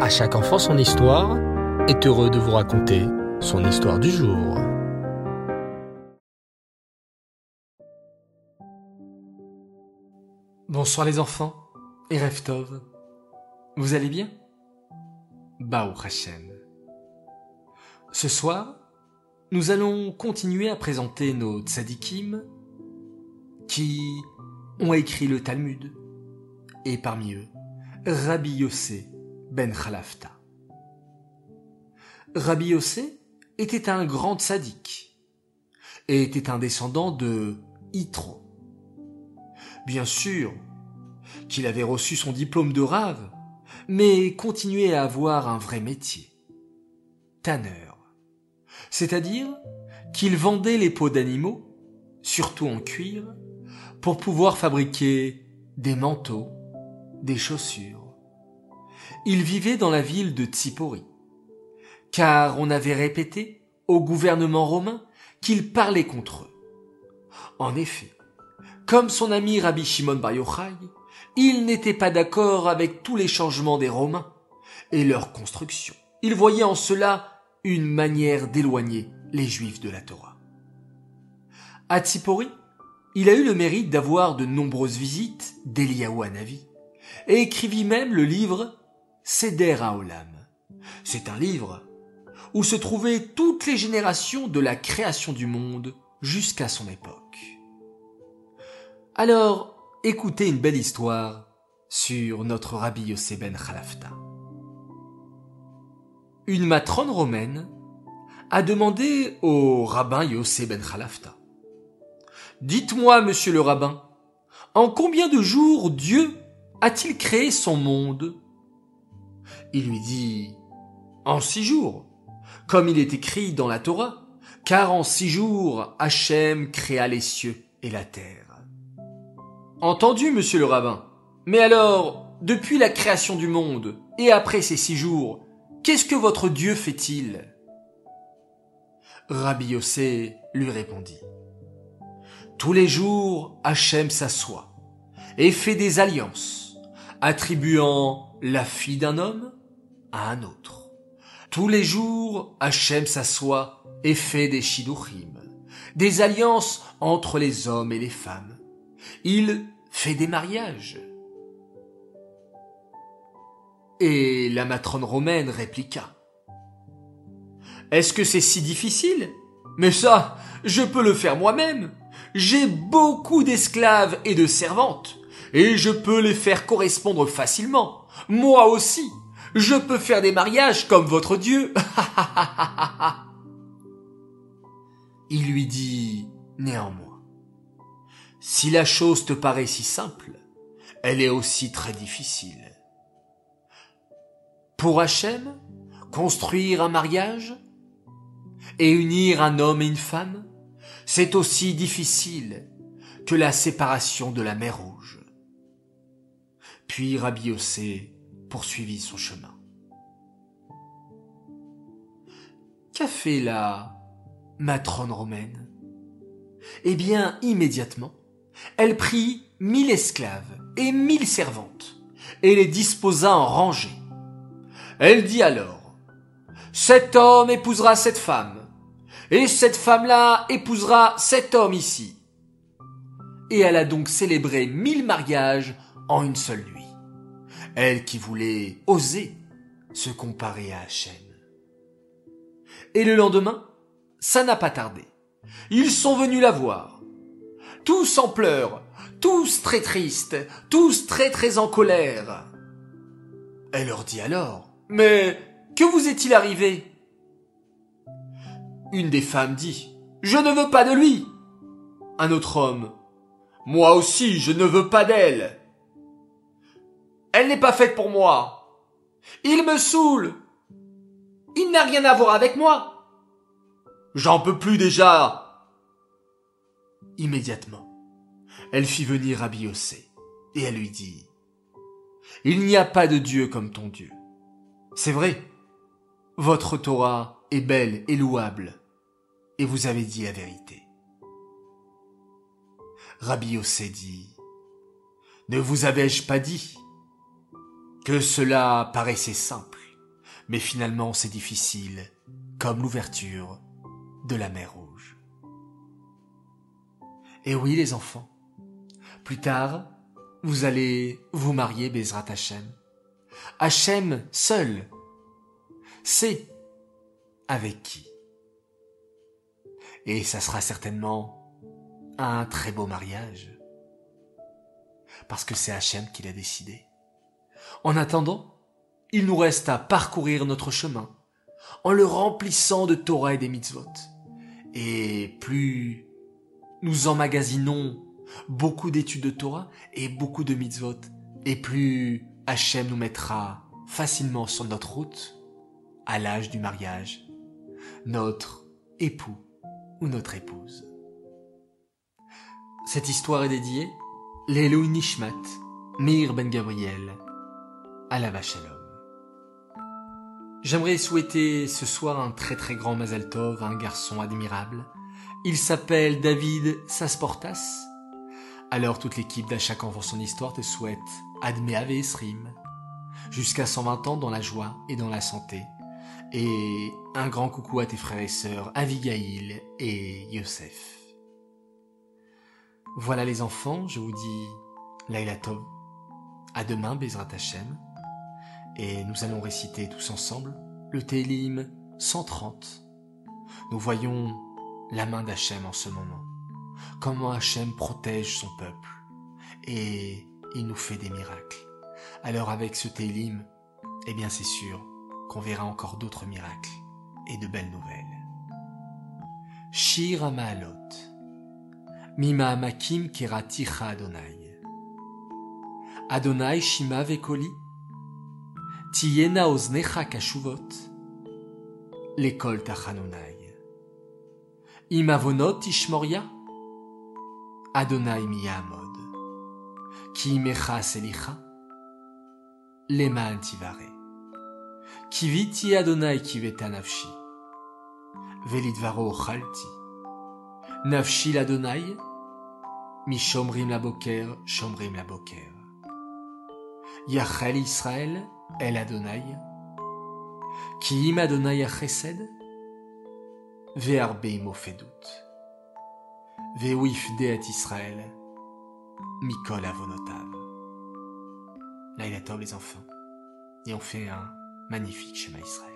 À chaque enfant son histoire est heureux de vous raconter son histoire du jour. Bonsoir les enfants et Reftov. Vous allez bien? Bao Hashem. Ce soir, nous allons continuer à présenter nos tzadikim qui ont écrit le Talmud et parmi eux Rabbi Yossé ben Khalafta. Rabbi Yossé était un grand tzaddik et était un descendant de Yitro. Bien sûr qu'il avait reçu son diplôme de rave, mais continuait à avoir un vrai métier. Tanneur. C'est-à-dire qu'il vendait les peaux d'animaux, surtout en cuir, pour pouvoir fabriquer des manteaux, des chaussures. Il vivait dans la ville de Tsipori, car on avait répété au gouvernement romain qu'il parlait contre eux. En effet, comme son ami Rabbi Shimon Bar Yochai, il n'était pas d'accord avec tous les changements des Romains et leur construction. Il voyait en cela une manière d'éloigner les Juifs de la Torah. À Tsipori, il a eu le mérite d'avoir de nombreuses visites d'Eliyahu Hanavi et écrivit même le livre Seder Haolam. C'est un livre où se trouvaient toutes les générations de la création du monde jusqu'à son époque. Alors, écoutez une belle histoire sur notre Rabbi Yossé ben Khalafta. Une matrone romaine a demandé au rabbin Yossé ben Khalafta. Dites-moi, monsieur le rabbin, en combien de jours Dieu a-t-il créé son monde Il lui dit, en six jours, comme il est écrit dans la Torah, car en six jours Hachem créa les cieux et la terre. Entendu, monsieur le rabbin. Mais alors, depuis la création du monde, et après ces six jours, qu'est-ce que votre Dieu fait-il? Rabbi Yossé lui répondit. Tous les jours, Hachem s'assoit et fait des alliances, attribuant la fille d'un homme à un autre. Tous les jours, Hachem s'assoit et fait des shiduchim, des alliances entre les hommes et les femmes. Il fait des mariages. Et la matrone romaine répliqua. Est-ce que c'est si difficile? Mais ça, je peux le faire moi-même. J'ai beaucoup d'esclaves et de servantes, et je peux les faire correspondre facilement. Moi aussi, je peux faire des mariages comme votre Dieu. Il lui dit néanmoins. Si la chose te paraît si simple, elle est aussi très difficile. Pour Hachem, construire un mariage et unir un homme et une femme, c'est aussi difficile que la séparation de la mer Rouge. Puis Rabbi Yossé poursuivit son chemin. Qu'a fait la matrone romaine? Eh bien, immédiatement, elle prit mille esclaves et mille servantes, et les disposa en rangée. Elle dit alors, cet homme épousera cette femme, et cette femme-là épousera cet homme ici. Et elle a donc célébré mille mariages en une seule nuit. Elle qui voulait oser se comparer à Hachem. Et le lendemain, ça n'a pas tardé. Ils sont venus la voir tous en pleurs, tous très tristes, tous très très en colère. Elle leur dit alors, Mais que vous est-il arrivé? Une des femmes dit, Je ne veux pas de lui. Un autre homme, Moi aussi, je ne veux pas d'elle. Elle n'est pas faite pour moi. Il me saoule. Il n'a rien à voir avec moi. J'en peux plus déjà. Immédiatement, elle fit venir Rabbi Yossé, et elle lui dit, Il n'y a pas de Dieu comme ton Dieu. C'est vrai, votre Torah est belle et louable, et vous avez dit la vérité. Rabbi Yossé dit, Ne vous avais-je pas dit? Que cela paraissait simple Mais finalement c'est difficile, comme l'ouverture de la mer Rouge. Et oui les enfants, plus tard, vous allez vous marier Bezrat Hachem. Hachem seul sait avec qui. Et ça sera certainement un très beau mariage. Parce que c'est Hachem qui l'a décidé. En attendant, il nous reste à parcourir notre chemin en le remplissant de Torah et des mitzvot. Et plus nous emmagasinons beaucoup d'études de Torah et beaucoup de mitzvot, et plus Hachem nous mettra facilement sur notre route à l'âge du mariage, notre époux ou notre épouse. Cette histoire est dédiée l'Elohim Nishmat, Meir Ben Gabriel, à la Shalom. J'aimerais souhaiter ce soir un très très grand Mazal Tov à un garçon admirable. Il s'appelle David Sasportas. Alors toute l'équipe d'À chaque enfant son histoire te souhaite Admé Ave Esrim, jusqu'à 120 ans dans la joie et dans la santé. Et un grand coucou à tes frères et sœurs Avigail et Yosef. Voilà les enfants, je vous dis Laila Tov. À demain, Bezrat Hashem. Et nous allons réciter tous ensemble le Télim 130. Nous voyons la main d'Hachem en ce moment. Comment Hachem protège son peuple. Et il nous fait des miracles. Alors avec ce Télim, eh bien c'est sûr qu'on verra encore d'autres miracles et de belles nouvelles. Shir Maalot. Mima Amakim Keraticha Adonai. Adonai Shima Vekoli. Tiyena Oznecha Kashuvot. L'école Tachanonai. Imavonot Ishmoria. Adonai Miyamod. Ki Mecha Selicha. Lema Antivare. Kiviti Adonai Kiveta Nafshi. Velidvaro Chalti. Nafshi l'Adonai, mi shomrim la boker, shomrim la boker. Yachel Israël, el Adonai, ki im Adonai achesed, ve'arbe mofedut, ve'uif deet Israël, mikol avonotav. Là il les enfants, et on fait un magnifique schéma Israël.